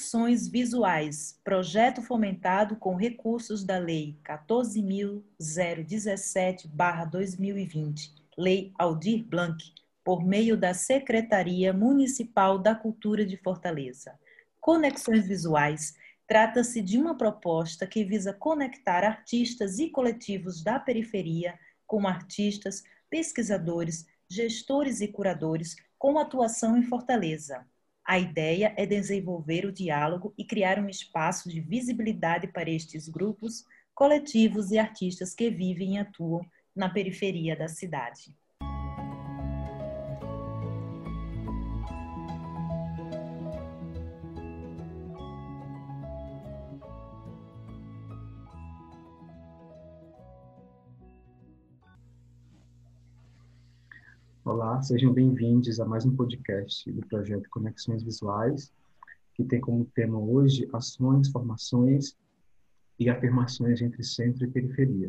Conexões Visuais, projeto fomentado com recursos da Lei 14.017-2020, Lei Aldir Blanc, por meio da Secretaria Municipal da Cultura de Fortaleza. Conexões Visuais trata-se de uma proposta que visa conectar artistas e coletivos da periferia com artistas, pesquisadores, gestores e curadores com atuação em Fortaleza. A ideia é desenvolver o diálogo e criar um espaço de visibilidade para estes grupos, coletivos e artistas que vivem e atuam na periferia da cidade. Olá, sejam bem-vindos a mais um podcast do projeto Conexões Visuais, que tem como tema hoje ações, formações e afirmações entre centro e periferia.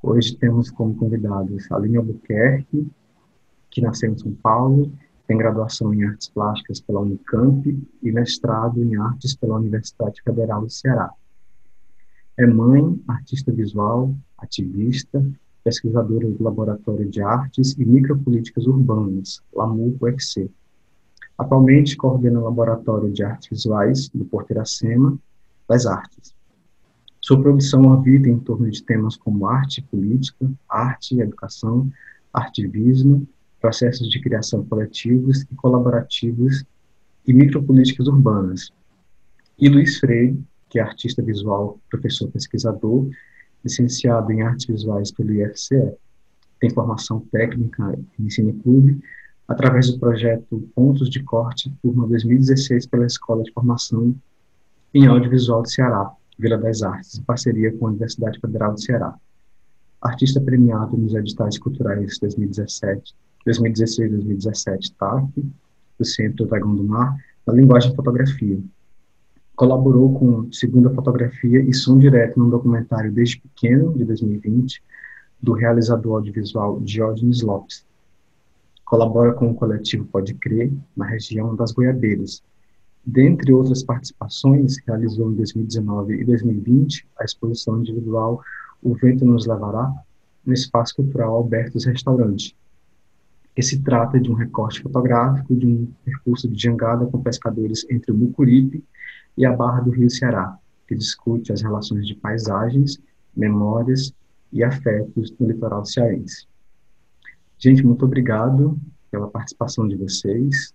Hoje temos como convidados Aline Albuquerque, que nasceu em São Paulo, tem graduação em Artes Plásticas pela Unicamp e mestrado em Artes pela Universidade Federal do Ceará. É mãe, artista visual, ativista, pesquisadora do Laboratório de Artes e Micropolíticas Urbanas, LAMURO-UFC. Atualmente coordena o Laboratório de Artes Visuais do Porteiracema das Artes. Sua produção orbita em torno de temas como arte e política, arte e educação, ativismo, processos de criação coletivos e colaborativos e micropolíticas urbanas. E Luiz Freire, que é artista visual, professor pesquisador licenciado em Artes Visuais pelo IFCE. Tem formação técnica em Cine Clube, através do projeto Pontos de Corte, turma 2016, pela Escola de Formação em Audiovisual do Ceará, Vila das Artes, em parceria com a Universidade Federal do Ceará. Artista premiado nos editais culturais 2017, 2016 2017 TAF, do Centro Dragão do Mar, na linguagem fotografia. Colaborou com Segunda Fotografia e Som Direto num documentário Desde Pequeno, de 2020, do realizador audiovisual Diógenes Lopes. Colabora com o coletivo Pode Crer, na região das Goiabeiras. Dentre outras participações, realizou em 2019 e 2020 a exposição individual O Vento Nos Levará, no Espaço Cultural Albertos Restaurante, que se trata de um recorte fotográfico de um percurso de jangada com pescadores entre o Mucuripe e a Barra do Rio Ceará, que discute as relações de paisagens, memórias e afetos no litoral cearense. Gente, muito obrigado pela participação de vocês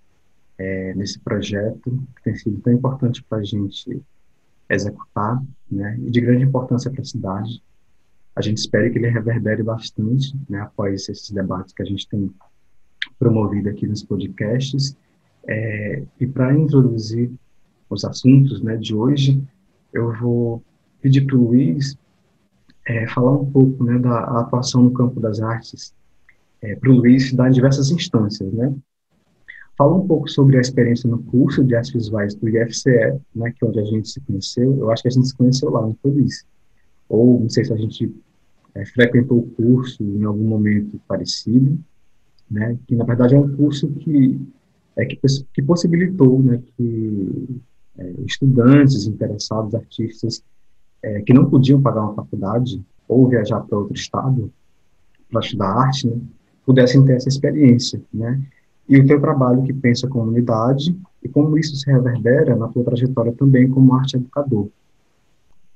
é, nesse projeto, que tem sido tão importante para a gente executar, né, e de grande importância para a cidade. A gente espera que ele reverbere bastante, né, após esses debates que a gente tem promovido aqui nos podcasts. É, e para introduzir os assuntos né, de hoje, eu vou pedir para o Luiz é, falar um pouco né, da atuação no campo das artes, é, para o Luiz dar diversas instâncias. Né? Fala um pouco sobre a experiência no curso de artes visuais do IFCE, né, que é onde a gente se conheceu. Eu acho que a gente se conheceu lá, não foi, Luiz? Ou não sei se a gente é, frequentou o curso em algum momento parecido, né, que na verdade é um curso que é que, que possibilitou né, que é, estudantes interessados, artistas é, que não podiam pagar uma faculdade ou viajar para outro estado para estudar arte, né, pudessem ter essa experiência, né? E o teu trabalho que pensa a comunidade e como isso se reverbera na tua trajetória também como arte educador.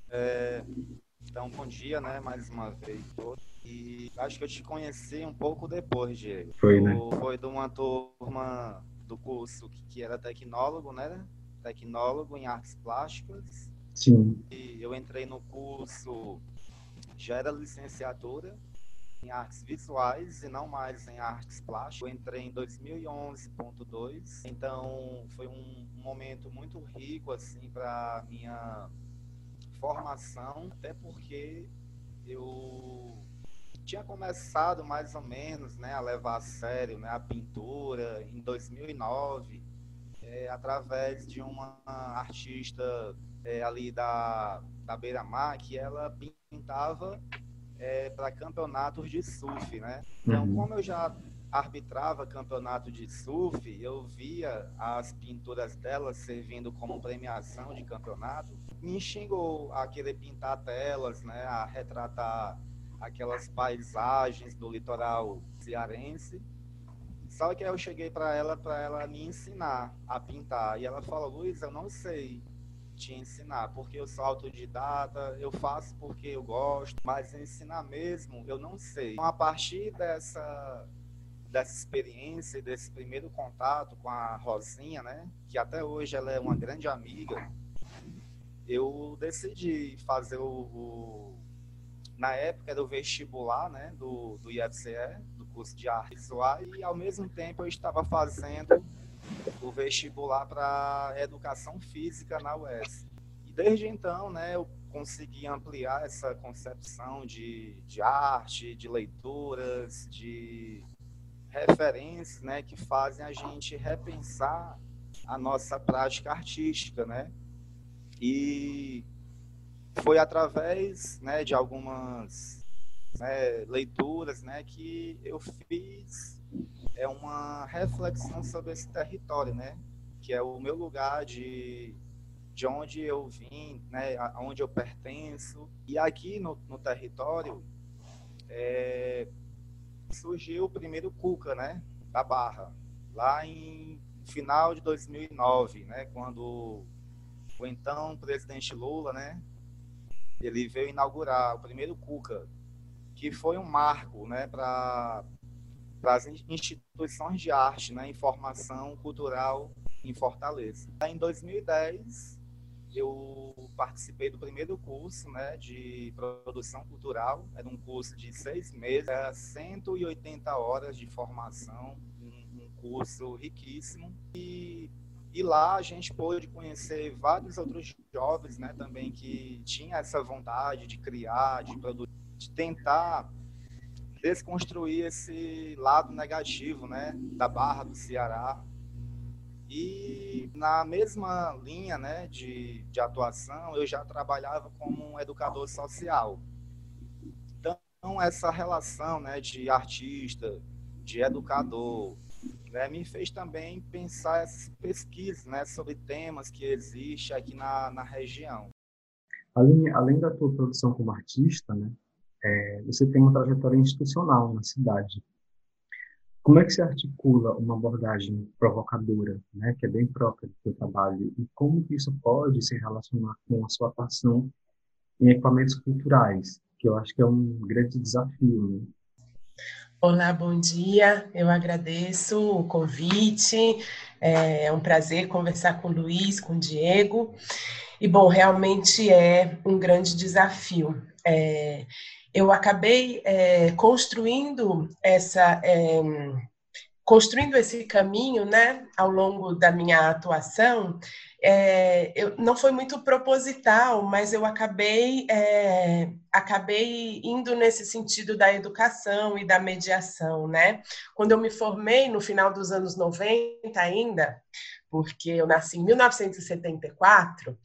É, então, bom dia, né, mais uma vez. E acho que eu te conheci um pouco depois, Diego. Foi, né? Foi de uma turma do curso que era tecnólogo, né? Tecnólogo em artes plásticas. Sim. E eu entrei no curso, já era licenciatura em artes visuais e não mais em artes plásticas. Eu entrei em 2011.2, então foi um momento muito rico assim para minha formação, até porque eu tinha começado mais ou menos, né, a levar a sério, né, a pintura em 2009 é, através de uma artista é, ali da, da Beira-Mar, que ela pintava é, para campeonatos de surf, né? Então, uhum. como eu já arbitrava campeonato de surf, eu via as pinturas dela servindo como premiação de campeonato, me xingou a querer pintar telas, né, a retratar aquelas paisagens do litoral cearense. Só que eu cheguei para ela para ela me ensinar a pintar e ela falou: "Luiz, eu não sei te ensinar, porque eu sou autodidata, eu faço porque eu gosto, mas ensinar mesmo eu não sei". Então, a partir dessa dessa experiência, desse primeiro contato com a Rosinha, né, que até hoje ela é uma grande amiga, eu decidi fazer o, o na época era o vestibular, né, do, do IFCE, curso de arte visual, e ao mesmo tempo eu estava fazendo o vestibular para educação física na UES. E desde então, né, eu consegui ampliar essa concepção de, de arte, de leituras, de referências né, que fazem a gente repensar a nossa prática artística, né? E foi através né, de algumas né, leituras né, que eu fiz é uma reflexão sobre esse território, né? Que é o meu lugar de, de onde eu vim, né? Aonde eu pertenço. E aqui no, no território, é, surgiu o primeiro Cuca, né, da Barra, lá em final de 2009, né, quando o então presidente Lula, né, ele veio inaugurar o primeiro Cuca, que foi um marco, né, para as instituições de arte, né, informação cultural em Fortaleza. Em 2010, eu participei do primeiro curso né, de produção cultural. Era um curso de seis meses, era 180 horas de formação, um, curso riquíssimo. E, e lá a gente pôde conhecer vários outros jovens né, também que tinham essa vontade de criar, de produzir, de tentar desconstruir esse lado negativo né, da Barra do Ceará e na mesma linha né, de, de atuação, eu já trabalhava como um educador social. Então, essa relação né, de artista, de educador, né, me fez também pensar essas pesquisas né, sobre temas que existem aqui na, na região. Além, além da tua produção como artista, né, é, você tem uma trajetória institucional na cidade. Como é que se articula uma abordagem provocadora, né, que é bem própria do seu trabalho, e como isso pode se relacionar com a sua atuação em equipamentos culturais, que eu acho que é um grande desafio, né? Olá, bom dia. Eu agradeço o convite. É um prazer conversar com o Luiz, com o Diego. E, bom, realmente é um grande desafio. É, eu acabei é, construindo essa é, construindo esse caminho, né, ao longo da minha atuação, é, eu, não foi muito proposital, mas eu acabei é, acabei indo nesse sentido da educação e da mediação, né? Quando eu me formei no final dos anos 90 ainda, porque eu nasci em 1974.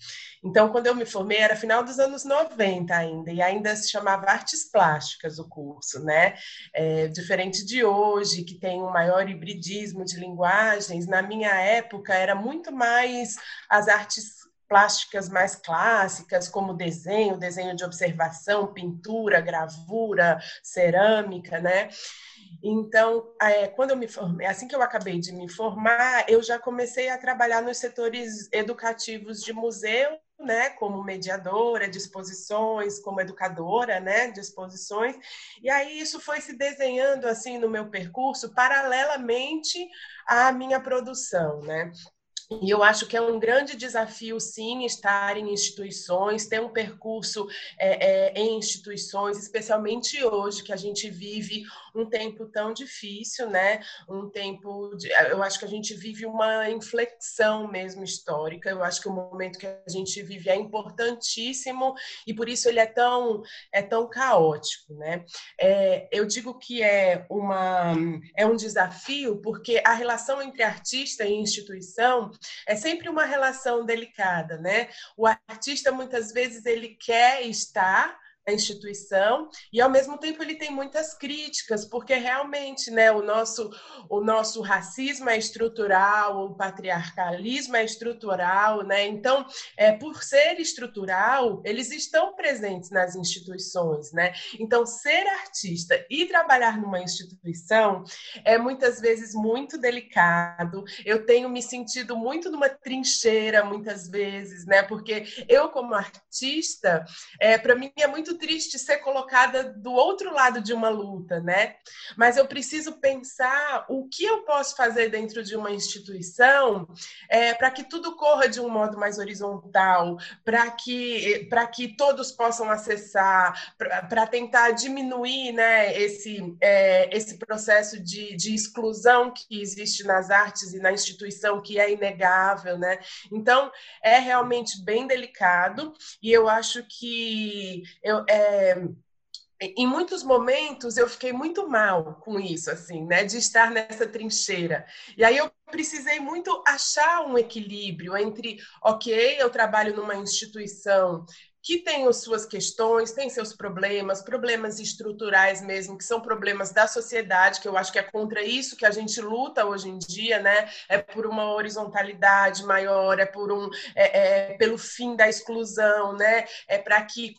Então, quando eu me formei, era final dos anos 90 ainda, e ainda se chamava Artes Plásticas o curso, né? É, diferente de hoje, que tem um maior hibridismo de linguagens, na minha época era muito mais as artes plásticas mais clássicas, como desenho, desenho de observação, pintura, gravura, cerâmica, né? Então, é, quando eu me formei, assim que eu acabei de me formar, eu já comecei a trabalhar nos setores educativos de museu, né, como mediadora de exposições, como educadora, né, de exposições. E aí isso foi se desenhando assim no meu percurso paralelamente à minha produção, né? E eu acho que é um grande desafio, sim, estar em instituições, ter um percurso é, é, em instituições, especialmente hoje, que a gente vive um tempo tão difícil, né? Um tempo, de, eu acho que a gente vive uma inflexão mesmo histórica. Eu acho que o momento que a gente vive é importantíssimo e por isso ele é tão é tão caótico, né? É, eu digo que é uma é um desafio porque a relação entre artista e instituição é sempre uma relação delicada, né? O artista muitas vezes ele quer estar instituição e ao mesmo tempo ele tem muitas críticas porque realmente né o nosso o nosso racismo é estrutural o patriarcalismo é estrutural né? Então é por ser estrutural eles estão presentes nas instituições né? Então ser artista e trabalhar numa instituição é muitas vezes muito delicado. Eu tenho me sentido muito numa trincheira muitas vezes né? Porque eu como artista é para mim é muito triste ser colocada do outro lado de uma luta, né? Mas eu preciso pensar o que eu posso fazer dentro de uma instituição é, para que tudo corra de um modo mais horizontal, para que, que todos possam acessar, para tentar diminuir né, esse, é, esse processo de, de exclusão que existe nas artes e na instituição, que é inegável, né? Então, é realmente bem delicado e eu acho que eu, é, em muitos momentos eu fiquei muito mal com isso, assim, né, de estar nessa trincheira. E aí eu precisei muito achar um equilíbrio entre, ok, eu trabalho numa instituição que tem as suas questões, tem seus problemas, problemas estruturais mesmo, que são problemas da sociedade, que eu acho que é contra isso que a gente luta hoje em dia, né? É por uma horizontalidade maior, é por um é, é pelo fim da exclusão, né? É para que,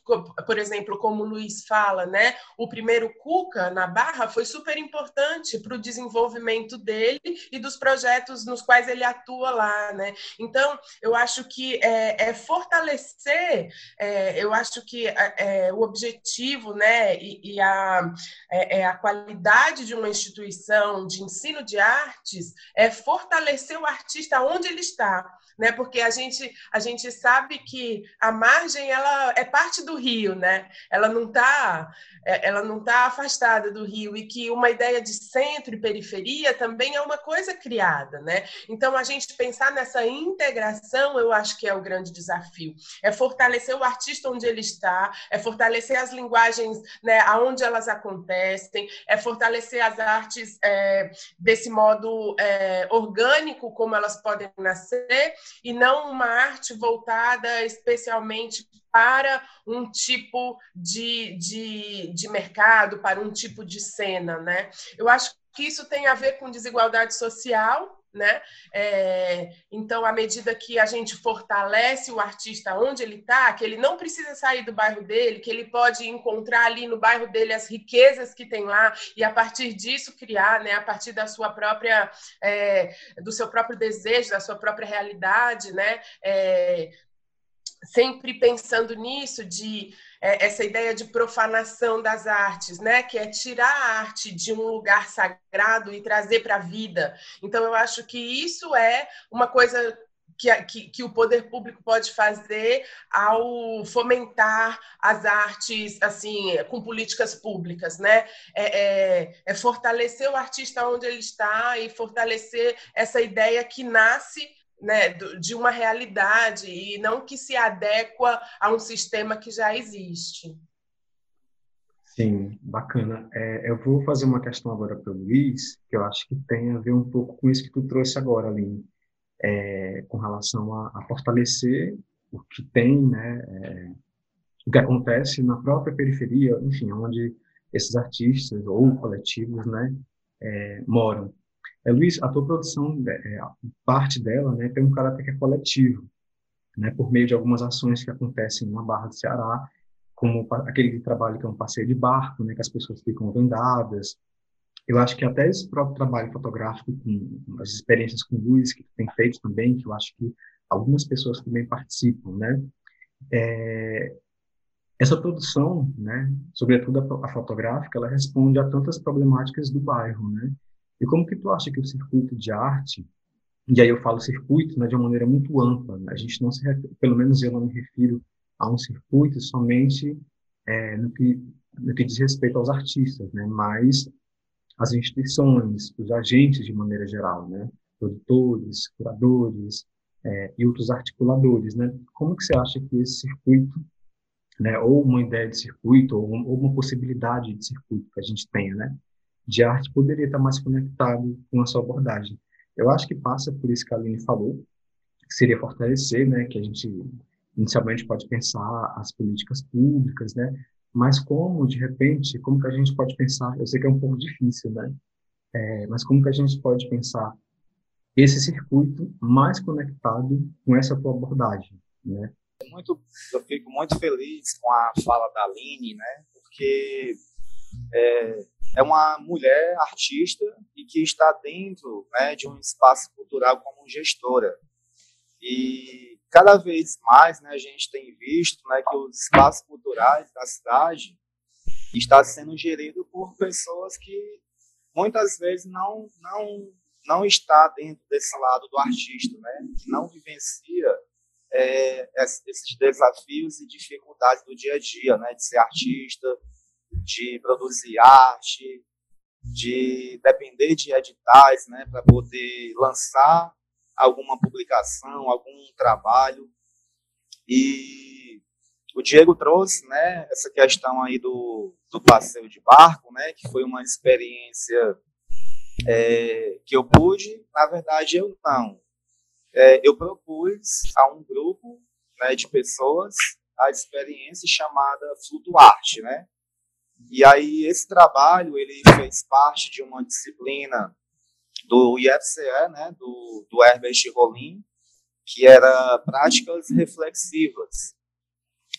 por exemplo, como o Luiz fala, né? O primeiro Cuca na Barra foi super importante para o desenvolvimento dele e dos projetos nos quais ele atua lá, né? Então, eu acho que é, é fortalecer é, é, eu acho que é, é, o objetivo né, e, e a, é, é, a qualidade de uma instituição de ensino de artes é fortalecer o artista onde ele está né? Porque a gente a gente sabe que a margem ela é parte do rio, né? Ela não está ela não tá afastada do rio e que uma ideia de centro e periferia também é uma coisa criada, né? Então a gente pensar nessa integração, eu acho que é o grande desafio. É fortalecer o artista onde ele está, é fortalecer as linguagens, né, aonde elas acontecem, é fortalecer as artes é, desse modo é, orgânico como elas podem nascer e não uma arte voltada especialmente para um tipo de, de, de mercado, para um tipo de cena. Né? Eu acho que isso tem a ver com desigualdade social, né? É, então, à medida que a gente fortalece o artista onde ele está, que ele não precisa sair do bairro dele, que ele pode encontrar ali no bairro dele as riquezas que tem lá e a partir disso criar, né? A partir da sua própria, é, do seu próprio desejo, da sua própria realidade, né? É, sempre pensando nisso de é, essa ideia de profanação das artes, né? Que é tirar a arte de um lugar sagrado e trazer para a vida. Então, eu acho que isso é uma coisa que, que, que, o poder público pode fazer ao fomentar as artes assim com políticas públicas, né? É, é, é, fortalecer o artista onde ele está e fortalecer essa ideia que nasce né, de uma realidade e não que se adequa a um sistema que já existe. Sim, bacana. É, eu vou fazer uma questão agora para o Luiz, que eu acho que tem a ver um pouco com isso que tu trouxe agora, Aline, é, com relação a, a, fortalecer o que tem, né, é, o que acontece na própria periferia, enfim, onde esses artistas ou coletivos, né, é, moram. É, Luiz, a tua produção, é, parte dela, né, tem um caráter que é coletivo, né, por meio de algumas ações que acontecem na Barra do Ceará, como aquele trabalho que é um passeio de barco, né, que as pessoas ficam vendadas. Eu acho que até esse próprio trabalho fotográfico, com as experiências com luz que tem feito também, que eu acho que algumas pessoas também participam, né, é, essa produção, né, sobretudo a, a fotográfica, ela responde a tantas problemáticas do bairro, né, e como que tu acha que o circuito de arte, e aí eu falo circuito né, de uma maneira muito ampla, né? a gente não se, pelo menos eu não me refiro a um circuito somente é, no, que, no que diz respeito aos artistas, né, mas as instituições, os agentes de maneira geral, né, produtores, curadores é, e outros articuladores, né, como que você acha que esse circuito, né, ou uma ideia de circuito, ou, ou uma possibilidade de circuito que a gente tenha, né, de arte poderia estar mais conectado com a sua abordagem. Eu acho que passa por isso que a Aline falou, que seria fortalecer, né, que a gente inicialmente pode pensar as políticas públicas, né, mas como, de repente, como que a gente pode pensar, eu sei que é um pouco difícil, né? É, mas como que a gente pode pensar esse circuito mais conectado com essa tua abordagem, né? Muito, eu fico muito feliz com a fala da Aline, né? Porque é, é uma mulher artista e que está dentro né, de um espaço cultural como gestora. E cada vez mais né, a gente tem visto né, que os espaços culturais da cidade está sendo gerido por pessoas que muitas vezes não não não está dentro desse lado do artista, né? Que não vivencia é, esses desafios e dificuldades do dia a dia, né? De ser artista, de produzir arte, de depender de editais, né? Para poder lançar alguma publicação, algum trabalho. E o Diego trouxe, né? Essa questão aí do, do passeio de barco, né? Que foi uma experiência é, que eu pude, na verdade eu não. É, eu propus a um grupo né, de pessoas a experiência chamada Flutuarte, né? E aí esse trabalho ele fez parte de uma disciplina do IFCE, né, do, do Herbert Rollin, que era práticas reflexivas.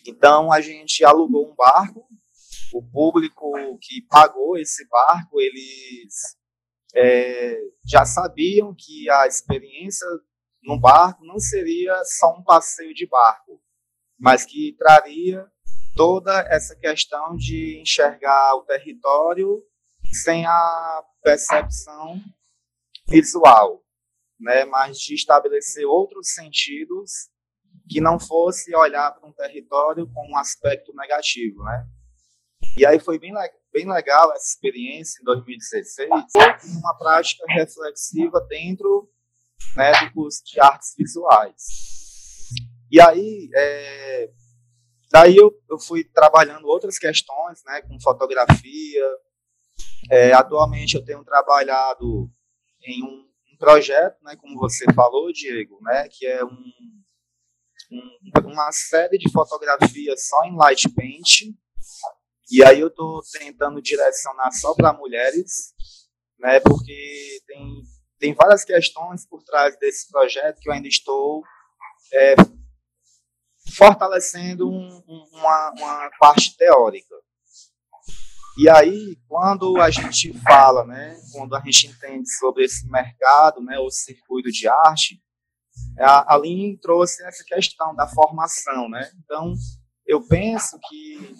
Então a gente alugou um barco, o público que pagou esse barco, eles é, já sabiam que a experiência no barco não seria só um passeio de barco, mas que traria toda essa questão de enxergar o território sem a percepção visual, né, mas de estabelecer outros sentidos que não fosse olhar para um território com um aspecto negativo, né? E aí foi bem, bem legal essa experiência em 2016, uma prática reflexiva dentro né, do curso de artes visuais. E aí, é, daí eu, eu fui trabalhando outras questões, né, com fotografia. É, atualmente eu tenho trabalhado em um, um, projeto, né, como você falou, Diego, né, que é um, um, uma série de fotografias só em light paint, e aí eu estou tentando direcionar só para mulheres, né, porque tem, tem várias questões por trás desse projeto que eu ainda estou é, fortalecendo um, uma, uma parte teórica. E aí, quando a gente fala, né, quando a gente entende sobre esse mercado, né, o circuito de arte, a Aline trouxe essa questão da formação, né? Então, eu penso que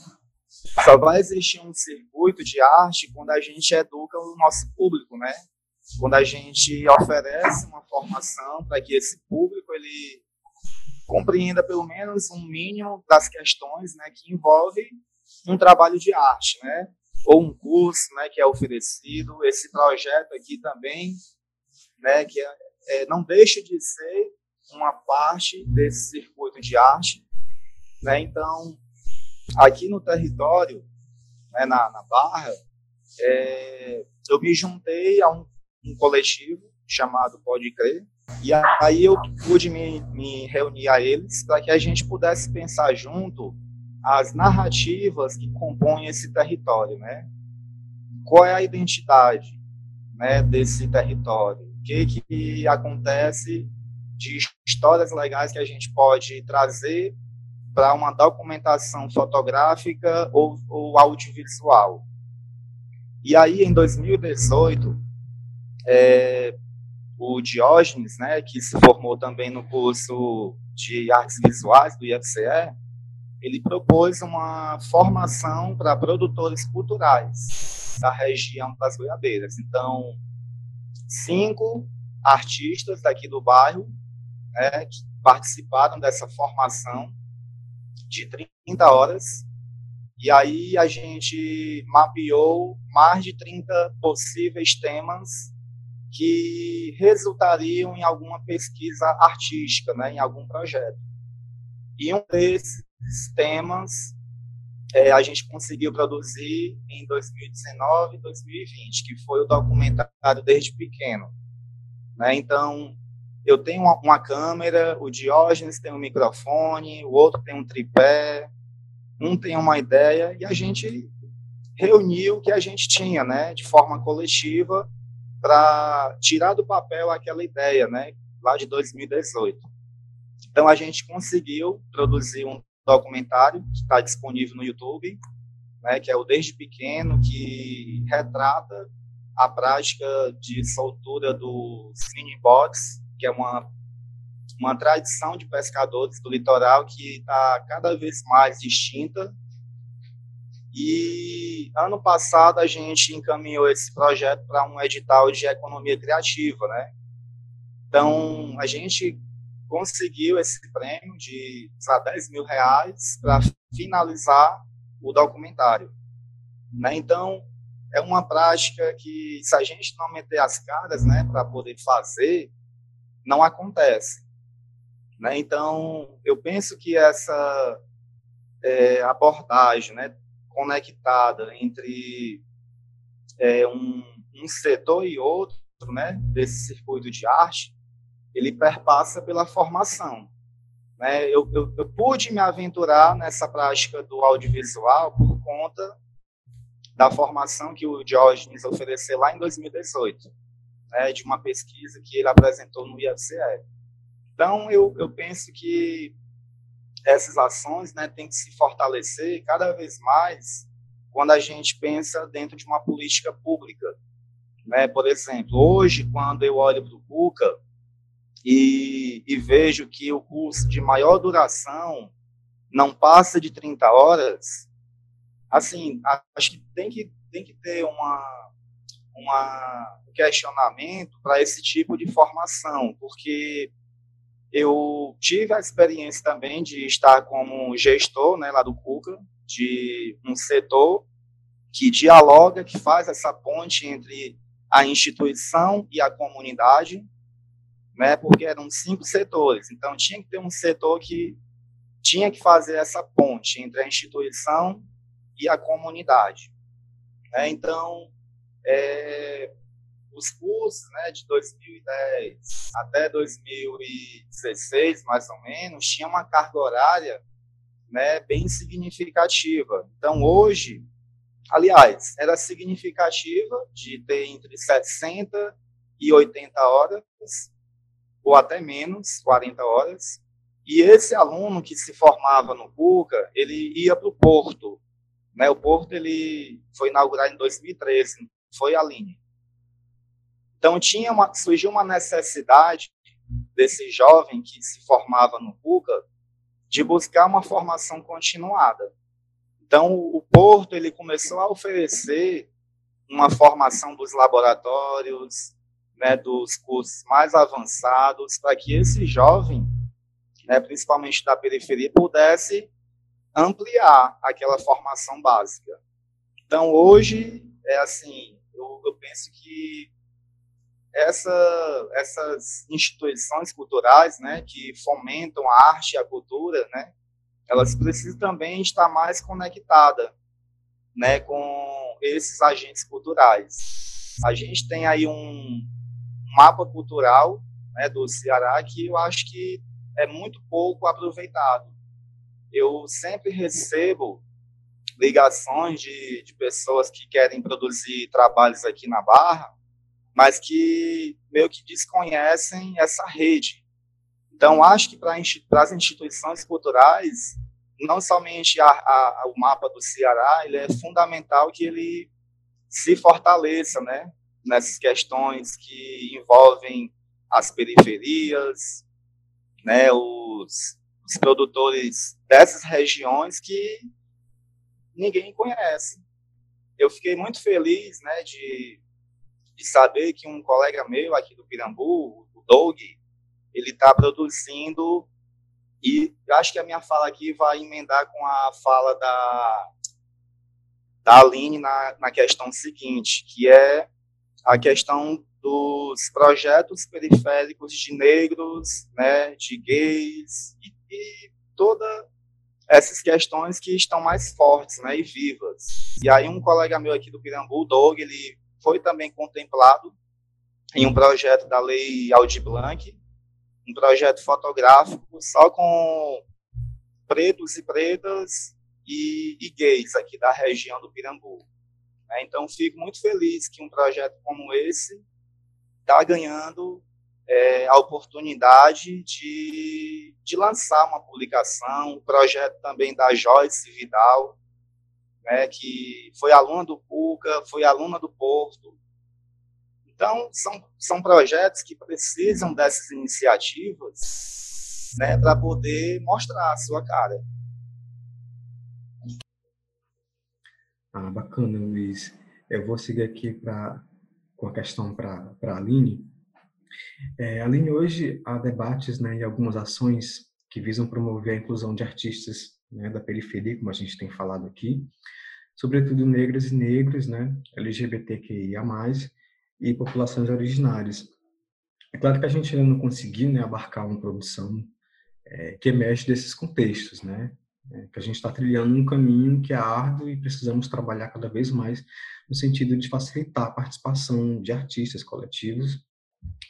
só vai existir um circuito de arte quando a gente educa o nosso público, né? Quando a gente oferece uma formação para que esse público ele compreenda pelo menos um mínimo das questões, né, que envolve um trabalho de arte, né? Ou um curso, né, que é oferecido. Esse projeto aqui também, né, que é, é, não deixa de ser uma parte desse circuito de arte, né? Então, aqui no território, né, na, na Barra, é, eu me juntei a um, um, coletivo chamado Pode Crer, e aí eu pude me, me reunir a eles para que a gente pudesse pensar junto as narrativas que compõem esse território, né? Qual é a identidade né, desse território? O que, que acontece de histórias legais que a gente pode trazer para uma documentação fotográfica ou, ou audiovisual. E aí, em 2018, é, o Diógenes, né, que se formou também no curso de artes visuais do IFCE, ele propôs uma formação para produtores culturais da região das Goiabeiras. Então, cinco artistas daqui do bairro né, que participaram dessa formação de 30 horas. E aí a gente mapeou mais de 30 possíveis temas que resultariam em alguma pesquisa artística, né, em algum projeto. E um desses temas é, a gente conseguiu produzir em 2019 e 2020, que foi o documentário Desde Pequeno. Né? Então, eu tenho uma, uma, câmera, o Diógenes tem um microfone, o outro tem um tripé, um tem uma ideia e a gente reuniu o que a gente tinha, né, de forma coletiva para tirar do papel aquela ideia, né, lá de 2018. Então a gente conseguiu produzir um documentário que está disponível no YouTube, né, que é o Desde Pequeno, que retrata a prática de soltura dos mini-bots, que é uma, uma tradição de pescadores do litoral que está cada vez mais extinta. E ano passado a gente encaminhou esse projeto para um edital de economia criativa, né? Então a gente conseguiu esse prêmio de 10 mil reais para finalizar o documentário. Né? Então, é uma prática que, se a gente não meter as caras né, para poder fazer, não acontece. Né? Então, eu penso que essa é, abordagem né, conectada entre é, um, um setor e outro né, desse circuito de arte, ele perpassa pela formação. Né? Eu, eu, eu, pude me aventurar nessa prática do audiovisual por conta da formação que o Diógenes ofereceu lá em 2018, né, de uma pesquisa que ele apresentou no IFCE. Então, eu, eu penso que essas ações né, têm que se fortalecer cada vez mais quando a gente pensa dentro de uma política pública. Né? Por exemplo, hoje, quando eu olho para o Cuca, e, e vejo que o curso de maior duração não passa de 30 horas, assim, acho que tem que, tem que ter uma, uma, um questionamento para esse tipo de formação, porque eu tive a experiência também de estar como gestor né, lá do CUCA, de um setor que dialoga, que faz essa ponte entre a instituição e a comunidade, né, porque eram cinco setores. Então, tinha que ter um setor que tinha que fazer essa ponte entre a instituição e a comunidade. Né? Então, é, os cursos né, de 2010 até 2016, mais ou menos, tinha uma carga horária né, bem significativa. Então, hoje, aliás, era significativa de ter entre 60 e 80 horas, ou até menos, 40 horas. E esse aluno que se formava no PUCA, ele ia para o Porto. Né? O Porto ele foi inaugurado em 2013, foi a linha. Então tinha uma, surgiu uma necessidade desse jovem que se formava no PUCA de buscar uma formação continuada. Então o Porto ele começou a oferecer uma formação dos laboratórios, né, dos cursos mais avançados, para que esse jovem, né, principalmente da periferia, pudesse ampliar aquela formação básica. Então, hoje, é assim, eu, eu penso que essa, essas instituições culturais, né, que fomentam a arte e a cultura, né, elas precisam também estar mais conectadas, né, com esses agentes culturais. A gente tem aí um, mapa cultural né, do Ceará que eu acho que é muito pouco aproveitado. Eu sempre recebo ligações de, de pessoas que querem produzir trabalhos aqui na Barra, mas que meio que desconhecem essa rede. Então, acho que para as instituições culturais, não somente a, a, o mapa do Ceará, ele é fundamental que ele se fortaleça, né? nessas questões que envolvem as periferias, né, os, os produtores dessas regiões que ninguém conhece. Eu fiquei muito feliz né, de, de saber que um colega meu aqui do Pirambu, o Doug, ele está produzindo e acho que a minha fala aqui vai emendar com a fala da, da Aline na, na questão seguinte, que é a questão dos projetos periféricos de negros, né, de gays e, e toda essas questões que estão mais fortes, né, e vivas. E aí um colega meu aqui do Pirambu, Doug, ele foi também contemplado em um projeto da Lei Aldir Blanc, um projeto fotográfico só com pretos e pretas e, e gays aqui da região do Pirambu. Né? Então, fico muito feliz que um projeto como esse está ganhando é, a oportunidade de, de lançar uma publicação, o projeto também da Joyce Vidal, né, que foi aluna do PUCA, foi aluna do Porto. Então, são, são projetos que precisam dessas iniciativas né, para poder mostrar a sua cara. Ah, bacana, Luiz. Eu vou seguir aqui pra, com a questão para a Aline. É, Aline, hoje há debates né, e algumas ações que visam promover a inclusão de artistas né, da periferia, como a gente tem falado aqui, sobretudo negras e negros, né, LGBTQIA+, e populações originárias. É claro que a gente ainda não conseguiu né, abarcar uma produção é, que emerge desses contextos, né, é, que a gente está trilhando um caminho que é árduo e precisamos trabalhar cada vez mais no sentido de facilitar a participação de artistas coletivos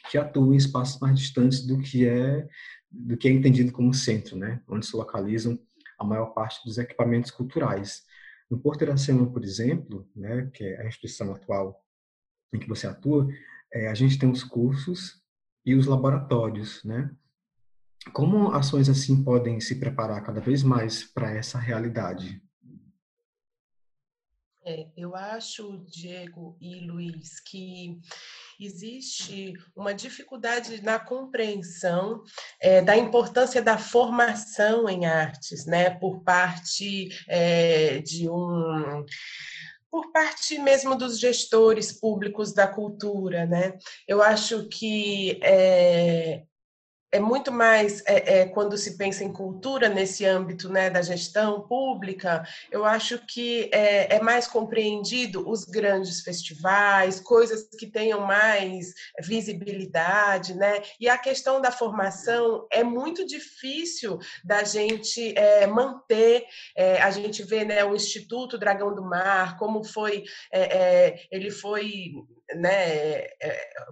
que atuam em espaços mais distantes do que é do que é entendido como centro, né, onde se localizam a maior parte dos equipamentos culturais. No Porto Iracema, por exemplo, né, que é a instituição atual em que você atua, é, a gente tem os cursos e os laboratórios, né? Como ações assim podem se preparar cada vez mais para essa realidade? É, eu acho, Diego e Luiz, que existe uma dificuldade na compreensão é, da importância da formação em artes, né, por parte é, de um por parte mesmo dos gestores públicos da cultura, né? Eu acho que é, é muito mais é, é, quando se pensa em cultura nesse âmbito né, da gestão pública, eu acho que é, é, mais compreendido os grandes festivais, coisas que tenham mais visibilidade, né? E a questão da formação é muito difícil da gente é, manter. É, a gente vê né, o Instituto Dragão do Mar, como foi, é, ele foi né,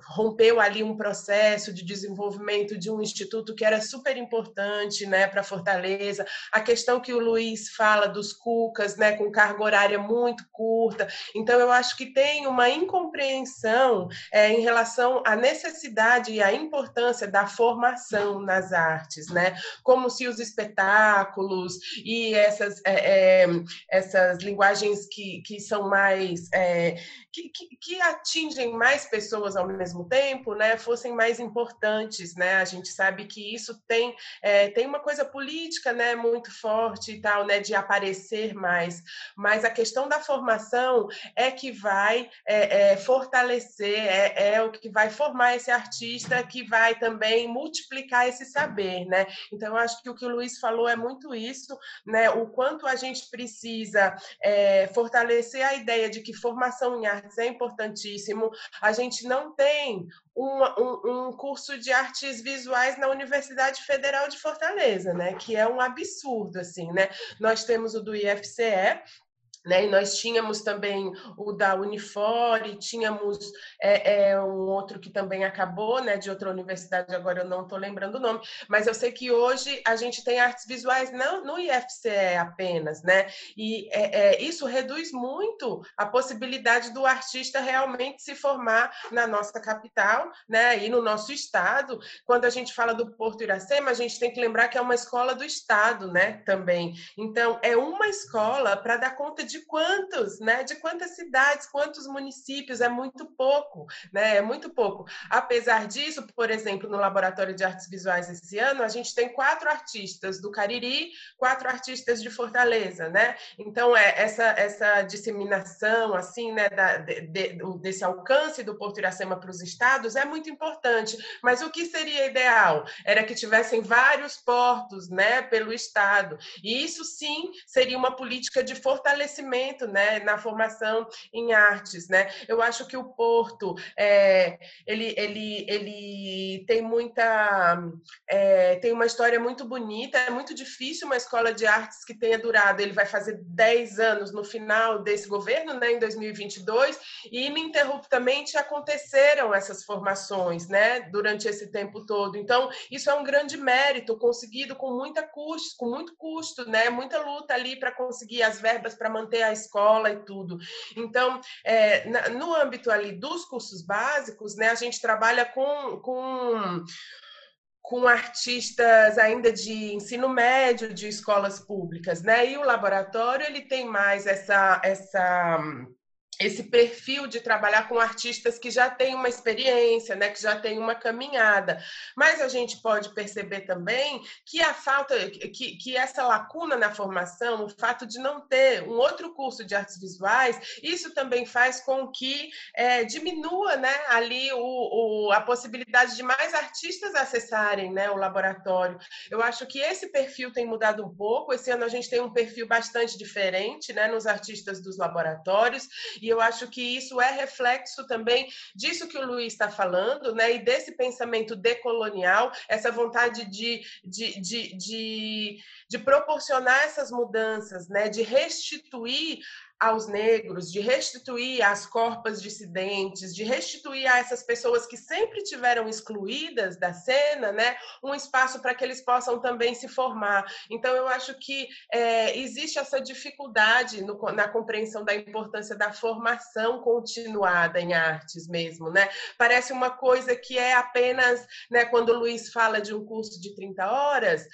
rompeu ali um processo de desenvolvimento de um instituto que era super importante né, para Fortaleza. A questão que o Luiz fala dos cucas, né, com carga horária muito curta. Então, eu acho que tem uma incompreensão é, em relação à necessidade e à importância da formação nas artes, né? como se os espetáculos e essas, é, é, essas linguagens que, que são mais. Que, que, atingem mais pessoas ao mesmo tempo, né, fossem mais importantes, né? A gente sabe que isso tem é, tem uma coisa política, né, muito forte e tal, né, de aparecer mais. Mas a questão da formação é que vai é, é, fortalecer, é, é o que vai formar esse artista, que vai também multiplicar esse saber, né? Então, eu acho que o que o Luiz falou é muito isso, né? O quanto a gente precisa é, fortalecer a ideia de que formação em artes é importantíssimo. A gente não tem um, um, um, curso de artes visuais na Universidade Federal de Fortaleza, né? Que é um absurdo, assim, né? Nós temos o do IFCE, né? E nós tínhamos também o da Unifore, tínhamos é, é, um outro que também acabou, né, de outra universidade, agora eu não estou lembrando o nome, mas eu sei que hoje a gente tem artes visuais não no IFCE apenas, né? E é, é, isso reduz muito a possibilidade do artista realmente se formar na nossa capital, né, e no nosso estado. Quando a gente fala do Porto Iracema, a gente tem que lembrar que é uma escola do estado, né, também. Então, é uma escola para dar conta de quantos, né? De quantas cidades, quantos municípios, é muito pouco, né? É muito pouco. Apesar disso, por exemplo, no Laboratório de Artes Visuais esse ano, a gente tem quatro artistas do Cariri, quatro artistas de Fortaleza, né? Então, é essa, essa disseminação, assim, né, da, de, de, desse alcance do Porto Iracema para os estados é muito importante. Mas o que seria ideal? Era que tivessem vários portos, né, pelo estado. E isso, sim, seria uma política de fortalecimento conhecimento, né, na formação em artes, né? Eu acho que o Porto, é, ele, ele, ele tem muita, é, tem uma história muito bonita, é muito difícil uma escola de artes que tenha durado, ele vai fazer 10 anos no final desse governo, né, em 2022, e ininterruptamente aconteceram essas formações, né, durante esse tempo todo. Então, isso é um grande mérito conseguido com muita custo, com muito custo, né, muita luta ali para conseguir as verbas para manter a escola e tudo. Então, é, no âmbito ali dos cursos básicos, né, a gente trabalha com, com com artistas ainda de ensino médio de escolas públicas, né? E o laboratório ele tem mais essa essa esse perfil de trabalhar com artistas que já têm uma experiência, né, que já têm uma caminhada. Mas a gente pode perceber também que a falta, que, que essa lacuna na formação, o fato de não ter um outro curso de artes visuais, isso também faz com que é, diminua, né, ali o, o, a possibilidade de mais artistas acessarem, né, o laboratório. Eu acho que esse perfil tem mudado um pouco. Esse ano a gente tem um perfil bastante diferente, né, nos artistas dos laboratórios. E eu acho que isso é reflexo também disso que o Luiz está falando, né? E desse pensamento decolonial, essa vontade de, de, de, de, de proporcionar essas mudanças, né? De restituir aos negros, de restituir às corpas dissidentes, de restituir a essas pessoas que sempre tiveram excluídas da cena, né, um espaço para que eles possam também se formar. Então, eu acho que é, existe essa dificuldade no, na compreensão da importância da formação continuada em artes mesmo, né? Parece uma coisa que é apenas, né, quando o Luiz fala de um curso de 30 horas,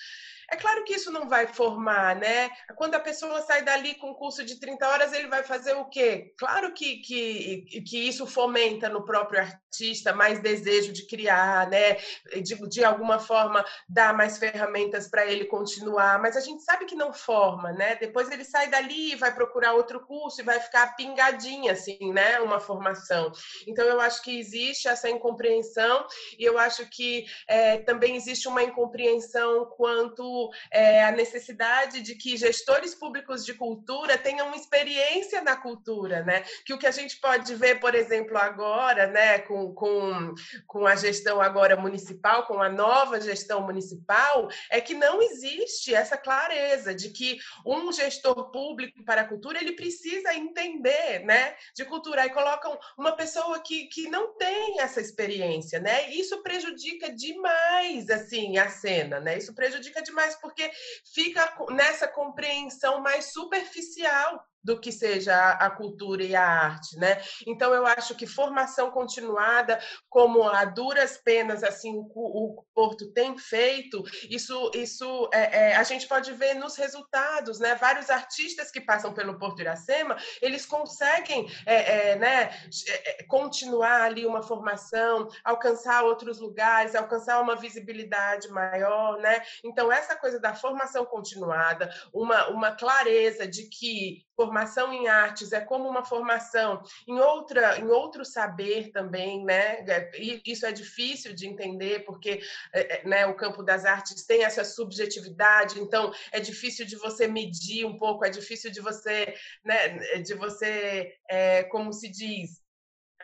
é claro que isso não vai formar, né? Quando a pessoa sai dali com um curso de 30 horas, ele vai fazer o quê? Claro que, que, que isso fomenta no próprio artista mais desejo de criar, né? De, de alguma forma dar mais ferramentas para ele continuar, mas a gente sabe que não forma, né? Depois ele sai dali e vai procurar outro curso e vai ficar pingadinha, assim, né? Uma formação. Então, eu acho que existe essa incompreensão e eu acho que é, também existe uma incompreensão quanto é, a necessidade de que gestores públicos de cultura tenham experiência na cultura, né? Que o que a gente pode ver, por exemplo, agora, né, com, com, com a gestão agora municipal, com a nova gestão municipal, é que não existe essa clareza de que um gestor público para a cultura ele precisa entender, né, de cultura. Aí colocam uma pessoa que, que não tem essa experiência, né? Isso prejudica demais, assim, a cena, né? Isso prejudica demais porque fica nessa compreensão mais superficial do que seja a cultura e a arte, né? Então eu acho que formação continuada, como a duras penas assim o, Porto tem feito, isso isso é, é, a gente pode ver nos resultados, né? Vários artistas que passam pelo Porto Iracema, eles conseguem, é, é né? É, é, continuar ali uma formação, alcançar outros lugares, alcançar uma visibilidade maior, né? Então essa coisa da formação continuada, uma uma clareza de que formação em artes é como uma formação em outra em outro saber também né? E isso é difícil de entender porque é, é, né, o campo das artes tem essa subjetividade então é difícil de você medir um pouco é difícil de você né de você é, como se diz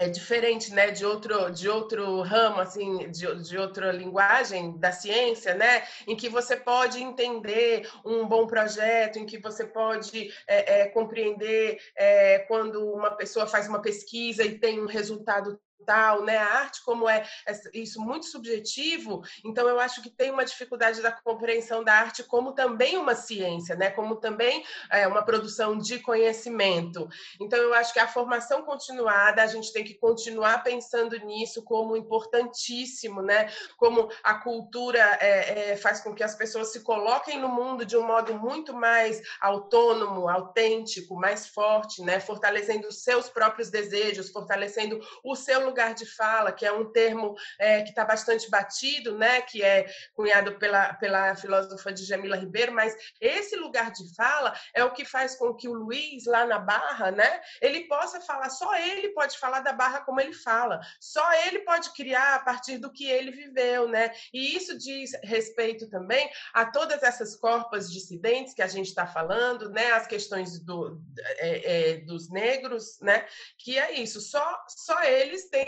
é diferente, né, de outro de outro ramo assim, de, de outra linguagem da ciência, né, em que você pode entender um bom projeto, em que você pode é, é, compreender é, quando uma pessoa faz uma pesquisa e tem um resultado tal, né? A arte, como é isso muito subjetivo, então eu acho que tem uma dificuldade da compreensão da arte como também uma ciência, né? Como também é, uma produção de conhecimento. Então eu acho que a formação continuada a gente tem que continuar pensando nisso como importantíssimo, né? Como a cultura é, é, faz com que as pessoas se coloquem no mundo de um modo muito mais autônomo, autêntico, mais forte, né? Fortalecendo os seus próprios desejos, fortalecendo o seu lugar de fala, que é um termo é, que está bastante batido, né, que é cunhado pela, pela filósofa de Jamila Ribeiro, mas esse lugar de fala é o que faz com que o Luiz, lá na Barra, né, ele possa falar, só ele pode falar da Barra como ele fala, só ele pode criar a partir do que ele viveu, né, e isso diz respeito também a todas essas corpas dissidentes que a gente está falando, né, as questões do, é, é, dos negros, né, que é isso, só, só eles têm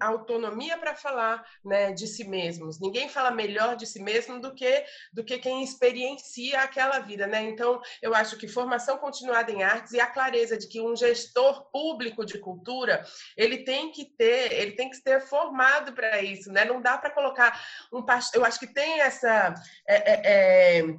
autonomia para falar né, de si mesmos. Ninguém fala melhor de si mesmo do que, do que quem experiencia aquela vida. Né? Então, eu acho que formação continuada em artes e a clareza de que um gestor público de cultura ele tem que ter, ele tem que ser formado para isso. Né? Não dá para colocar um eu acho que tem essa. É, é, é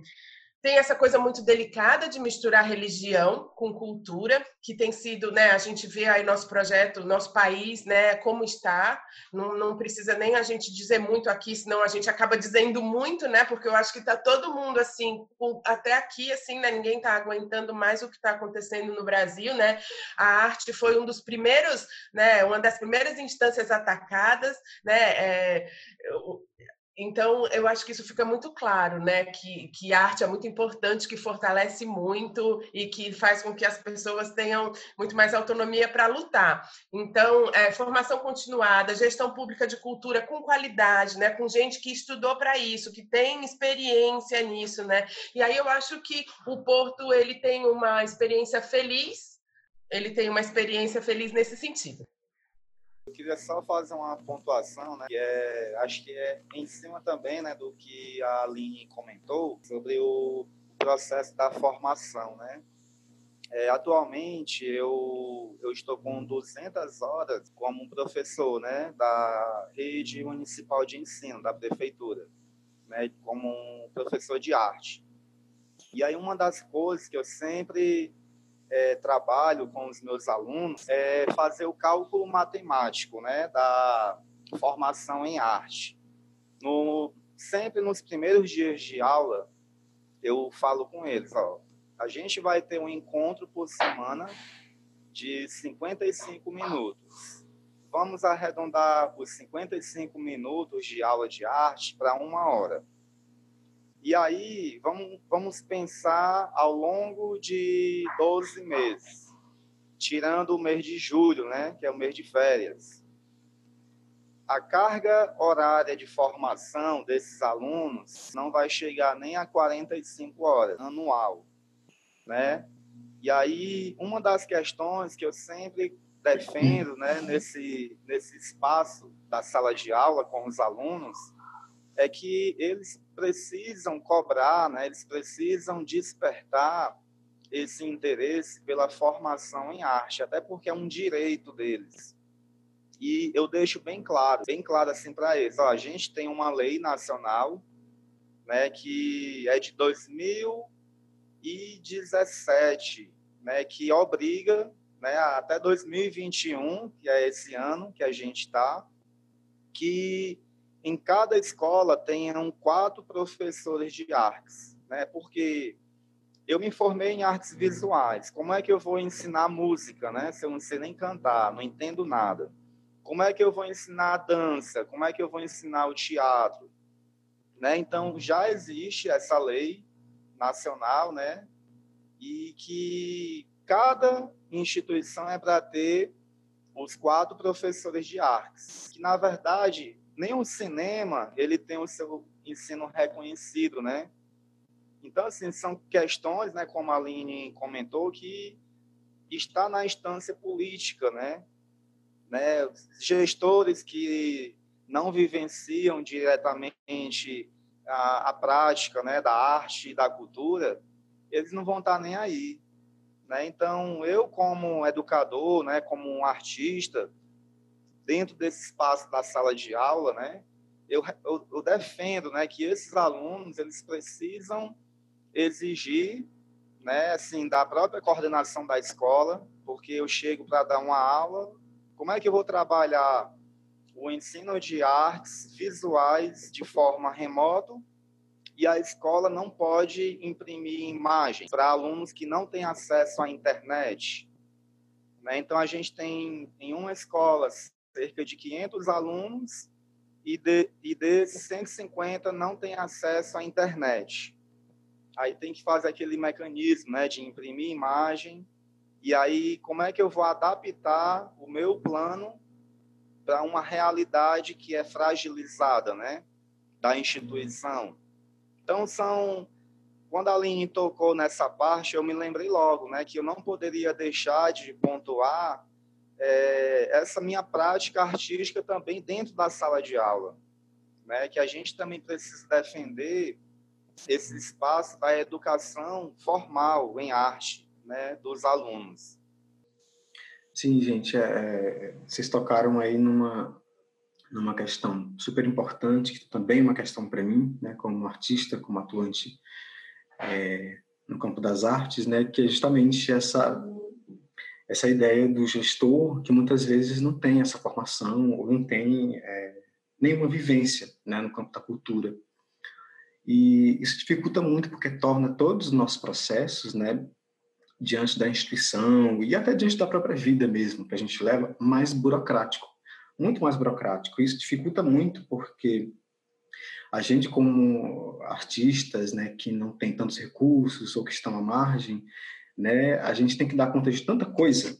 tem essa coisa muito delicada de misturar religião com cultura, que tem sido, né, a gente vê aí nosso projeto, nosso país, né, como está, não, não precisa nem a gente dizer muito aqui, senão a gente acaba dizendo muito, né, porque eu acho que está todo mundo, assim, até aqui, assim, né, ninguém está aguentando mais o que está acontecendo no Brasil, né, a arte foi um dos primeiros, né, uma das primeiras instâncias atacadas, né, é, então, eu acho que isso fica muito claro, né? Que, que arte é muito importante, que fortalece muito e que faz com que as pessoas tenham muito mais autonomia para lutar. Então, é, formação continuada, gestão pública de cultura com qualidade, né? Com gente que estudou para isso, que tem experiência nisso, né? E aí eu acho que o Porto ele tem uma experiência feliz, ele tem uma experiência feliz nesse sentido. Eu queria só fazer uma pontuação, né? Que é, acho que é em cima também, né, do que a Aline comentou sobre o processo da formação, né? É, atualmente eu, eu estou com 200 horas como professor, né, da rede municipal de ensino da prefeitura, né, como um professor de arte. E aí uma das coisas que eu sempre é, trabalho com os meus alunos é fazer o cálculo matemático né, da formação em arte. No, sempre nos primeiros dias de aula, eu falo com eles, ó, a gente vai ter um encontro por semana de 55 minutos. Vamos arredondar os 55 minutos de aula de arte para uma hora. E aí, vamos, vamos pensar ao longo de 12 meses, tirando o mês de julho, né, que é o mês de férias. A carga horária de formação desses alunos não vai chegar nem a 45 horas anual, né? E aí, uma das questões que eu sempre defendo, né, nesse, nesse espaço da sala de aula com os alunos, é que eles precisam cobrar, né? eles precisam despertar esse interesse pela formação em arte, até porque é um direito deles. E eu deixo bem claro, bem claro assim para eles, ó, a gente tem uma lei nacional, né, que é de 2017, né, que obriga, né, até 2021, que é esse ano que a gente está, que em cada escola tenham quatro professores de artes, né? Porque eu me formei em artes visuais. Como é que eu vou ensinar música, né? Se eu não sei nem cantar, não entendo nada. Como é que eu vou ensinar a dança? Como é que eu vou ensinar o teatro? Né? Então já existe essa lei nacional, né? E que cada instituição é para ter os quatro professores de artes, que na verdade nem o cinema ele tem o seu ensino reconhecido, né? Então, assim, são questões, né, como a Aline comentou, que está na instância política, né? né? Gestores que não vivenciam diretamente a, a prática né, da arte e da cultura, eles não vão estar nem aí. Né? Então, eu como educador, né, como um artista, dentro desse espaço da sala de aula, né, eu, eu, eu defendo né, que esses alunos eles precisam exigir né, assim, da própria coordenação da escola, porque eu chego para dar uma aula, como é que eu vou trabalhar o ensino de artes visuais de forma remoto e a escola não pode imprimir imagens para alunos que não têm acesso à internet. Né? Então, a gente tem em uma escola cerca de 500 alunos e, de, e desses 150 não têm acesso à internet. Aí tem que fazer aquele mecanismo né, de imprimir imagem. E aí, como é que eu vou adaptar o meu plano para uma realidade que é fragilizada, né? Da instituição. Então, são. Quando a Aline tocou nessa parte, eu me lembrei logo, né? Que eu não poderia deixar de pontuar é, essa minha prática artística também dentro da sala de aula, né? Que a gente também precisa defender esse espaço da educação formal em arte, né? Dos alunos. Sim, gente, é, é, vocês tocaram aí numa numa questão super importante, que também é uma questão para mim, né, como artista, como atuante é, no campo das artes, né, que é justamente essa essa ideia do gestor que muitas vezes não tem essa formação ou não tem é, nenhuma vivência né, no campo da cultura. E isso dificulta muito porque torna todos os nossos processos, né, diante da instituição e até diante da própria vida mesmo, que a gente leva, mais burocrático, muito mais burocrático. Isso dificulta muito porque a gente como artistas, né, que não tem tantos recursos ou que estão à margem, né, a gente tem que dar conta de tanta coisa,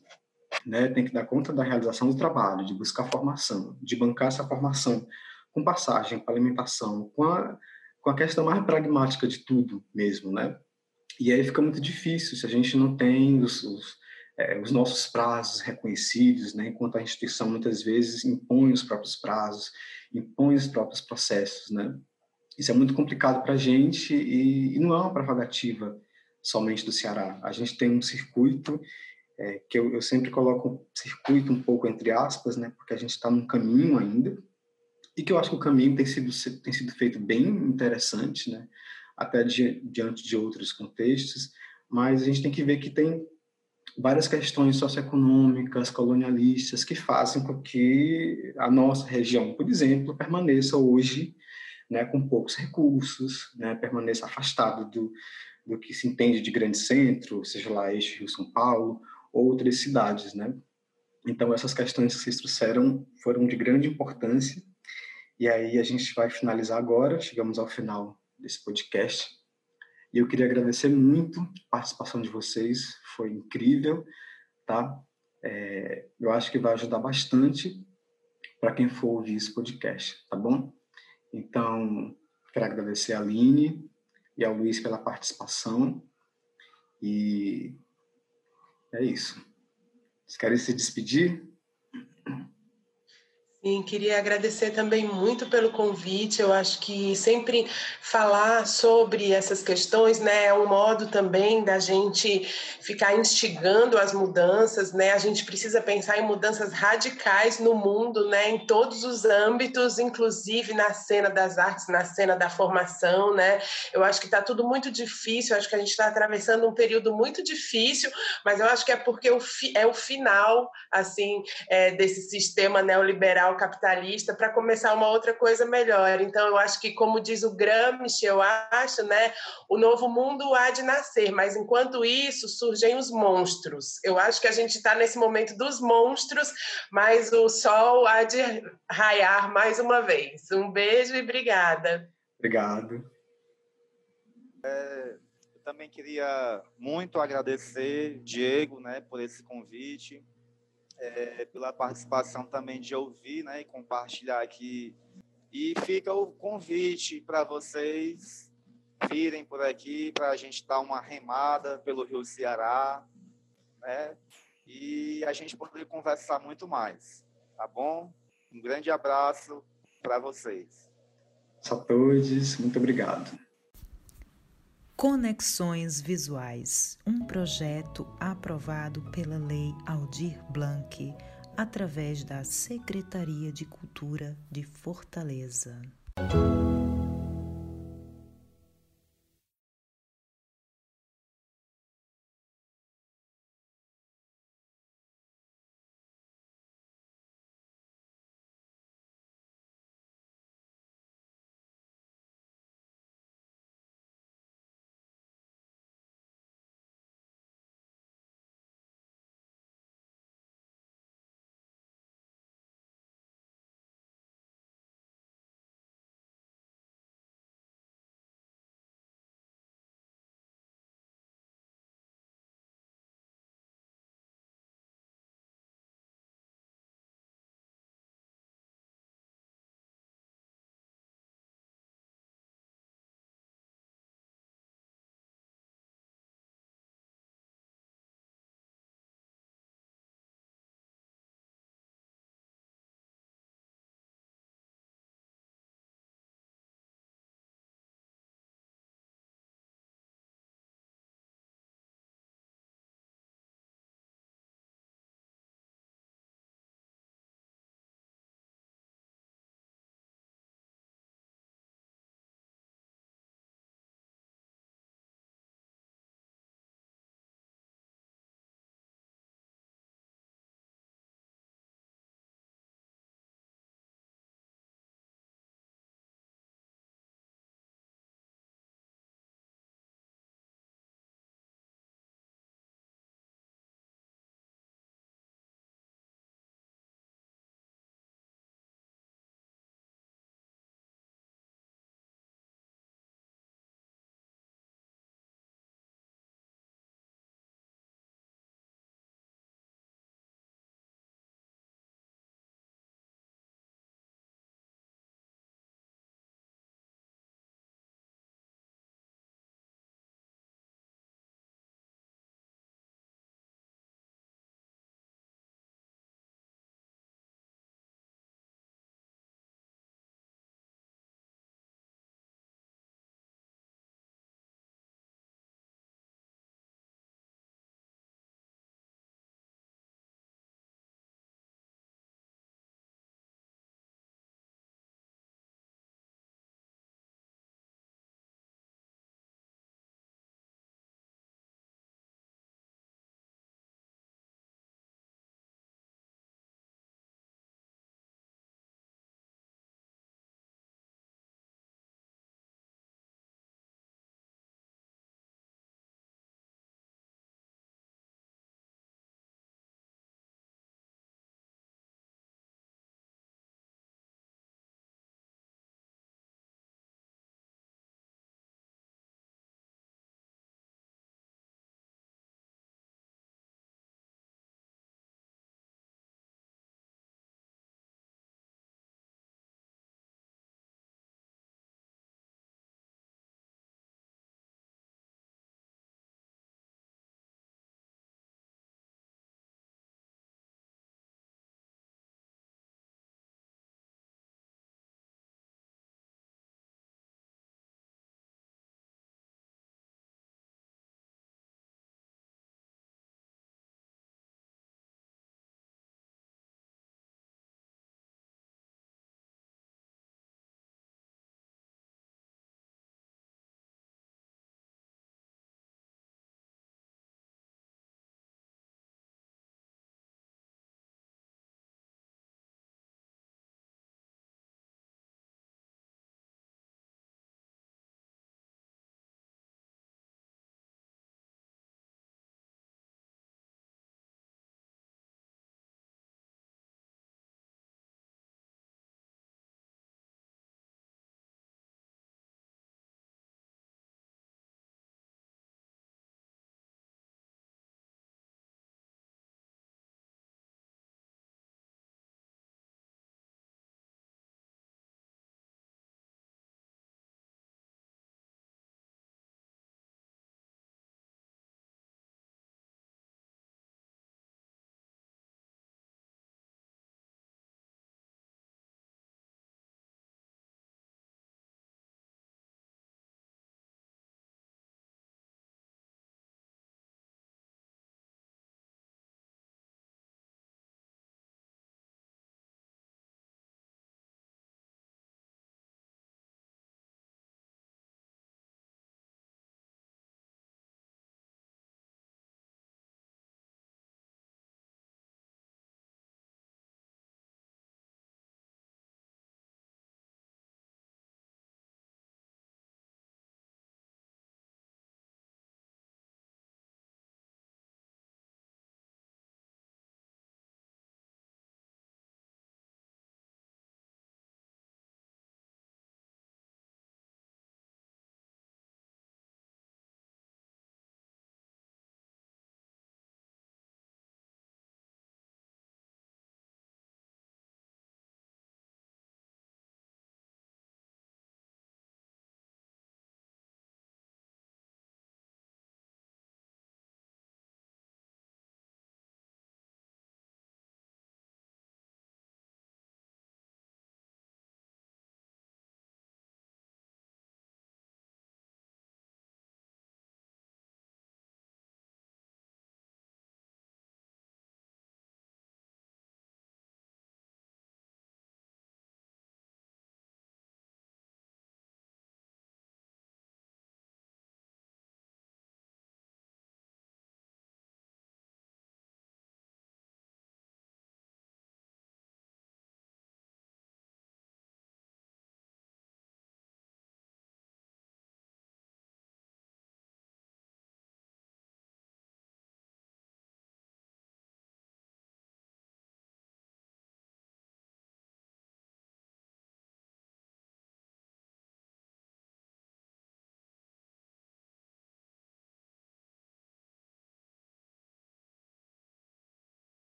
né, tem que dar conta da realização do trabalho, de buscar formação, de bancar essa formação com passagem, com alimentação, com a, com a questão mais pragmática de tudo mesmo, né? E aí fica muito difícil se a gente não tem os, os, é, os nossos prazos reconhecidos, né? enquanto a instituição muitas vezes impõe os próprios prazos, impõe os próprios processos. Né? Isso é muito complicado para a gente e, e, não é uma prerrogativa somente do Ceará. A gente tem um circuito é, que eu, eu, sempre coloco um circuito um pouco entre aspas, né? porque a gente está num caminho ainda e que eu acho que o caminho tem sido tem sido feito bem interessante, né? até di, diante de outros contextos, mas a gente tem que ver que tem várias questões socioeconômicas, colonialistas, que fazem com que a nossa região, por exemplo, permaneça hoje né, com poucos recursos, né, permaneça afastado do, do que se entende de grande centro, seja lá este Rio São Paulo, ou outras cidades, né? Então, essas questões que vocês trouxeram foram de grande importância, e aí a gente vai finalizar agora, chegamos ao final desse podcast. E eu queria agradecer muito a participação de vocês, foi incrível, tá? É, eu acho que vai ajudar bastante para quem for ouvir esse podcast, tá bom? Então, quero agradecer a Aline e ao Luiz pela participação. E é isso. Vocês querem se despedir? Sim, queria agradecer também muito pelo convite. Eu acho que sempre falar sobre essas questões, né, é um modo também da gente ficar instigando as mudanças, né? A gente precisa pensar em mudanças radicais no mundo, né, em todos os âmbitos, inclusive na cena das artes, na cena da formação, né? Eu acho que está tudo muito difícil. Eu acho que a gente está atravessando um período muito difícil, mas eu acho que é porque é o final, assim, é, desse sistema neoliberal capitalista para começar uma outra coisa melhor. Então, eu acho que, como diz o Gramsci, eu acho, né, o novo mundo há de nascer, mas enquanto isso surgem os monstros. Eu acho que a gente está nesse momento dos monstros, mas o sol há de raiar mais uma vez. Um beijo e obrigada. Obrigado. É, eu também queria muito agradecer, Diego, né, por esse convite é, pela participação também de ouvir né, e compartilhar aqui. E fica o convite para vocês virem por aqui para a gente dar uma remada pelo Rio Ceará, né? E a gente poder conversar muito mais, tá bom? Um grande abraço para vocês. Todos, muito obrigado. Conexões Visuais, um projeto aprovado pela Lei Aldir Blanc através da Secretaria de Cultura de Fortaleza.